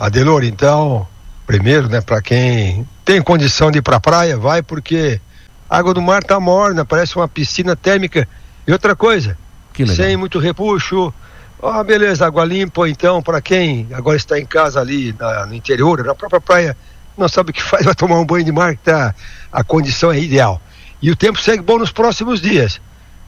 Adelor, então, primeiro, né, para quem tem condição de ir para a praia, vai porque a água do mar tá morna, parece uma piscina térmica. E outra coisa, sem muito repuxo. Ah, beleza, água limpa, então, para quem agora está em casa ali na, no interior, na própria praia, não sabe o que faz, vai tomar um banho de mar, que tá, a condição é ideal. E o tempo segue bom nos próximos dias.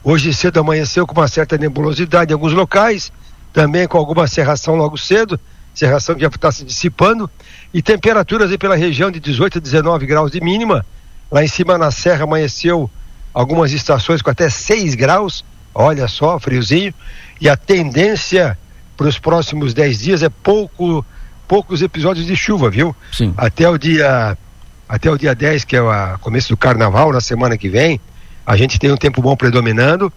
Hoje cedo amanheceu com uma certa nebulosidade em alguns locais, também com alguma serração logo cedo, serração que já está se dissipando, e temperaturas aí pela região de 18 a 19 graus de mínima. Lá em cima na serra amanheceu algumas estações com até 6 graus, olha só, friozinho, e a tendência para os próximos 10 dias é pouco, poucos episódios de chuva, viu? Sim. Até o dia até o dia 10, que é o começo do carnaval, na semana que vem, a gente tem um tempo bom predominando.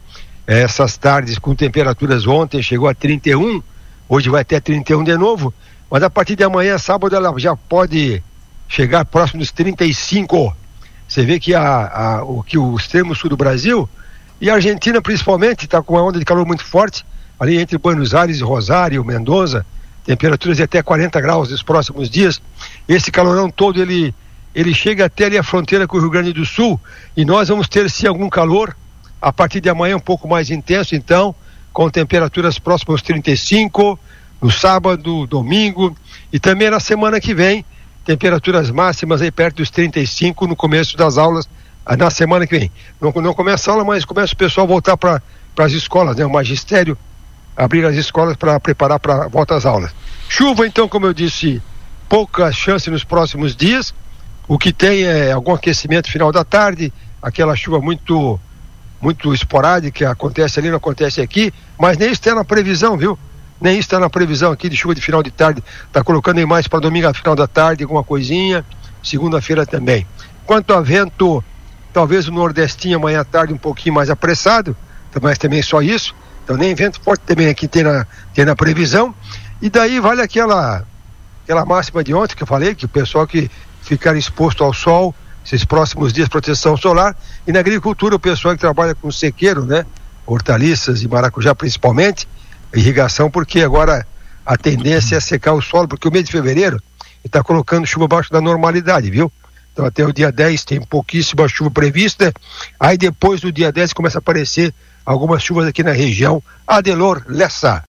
Essas tardes com temperaturas ontem chegou a 31, hoje vai até 31 de novo, mas a partir de amanhã, sábado, ela já pode chegar próximo dos 35. Você vê que, a, a, o, que o extremo sul do Brasil e a Argentina principalmente está com uma onda de calor muito forte, ali entre Buenos Aires Rosário, Mendoza, temperaturas de até 40 graus nos próximos dias. Esse calorão todo ele ele chega até ali a fronteira com o Rio Grande do Sul e nós vamos ter sim algum calor a partir de amanhã um pouco mais intenso, então, com temperaturas próximas aos 35 no sábado, domingo e também na semana que vem, temperaturas máximas aí perto dos 35 no começo das aulas, ah, na semana que vem. Não, não começa a aula, mas começa o pessoal a voltar para as escolas, né? O magistério abrir as escolas para preparar para a volta às aulas. Chuva, então, como eu disse, pouca chance nos próximos dias o que tem é algum aquecimento final da tarde, aquela chuva muito muito esporádica que acontece ali, não acontece aqui, mas nem isso está na previsão, viu? Nem isso está na previsão aqui de chuva de final de tarde. Está colocando aí mais para domingo, final da tarde, alguma coisinha. Segunda-feira também. Quanto a vento, talvez o nordestinho amanhã à tarde um pouquinho mais apressado, mas também só isso. Então nem vento forte também aqui tem na, tem na previsão. E daí vale aquela aquela máxima de ontem que eu falei, que o pessoal que ficar exposto ao sol esses próximos dias, proteção solar. E na agricultura, o pessoal que trabalha com sequeiro, né? Hortaliças e maracujá principalmente, irrigação, porque agora a tendência é secar o solo, porque o mês de fevereiro está colocando chuva abaixo da normalidade, viu? Então até o dia 10 tem pouquíssima chuva prevista. Aí depois do dia 10 começa a aparecer algumas chuvas aqui na região. Adelor Lessa.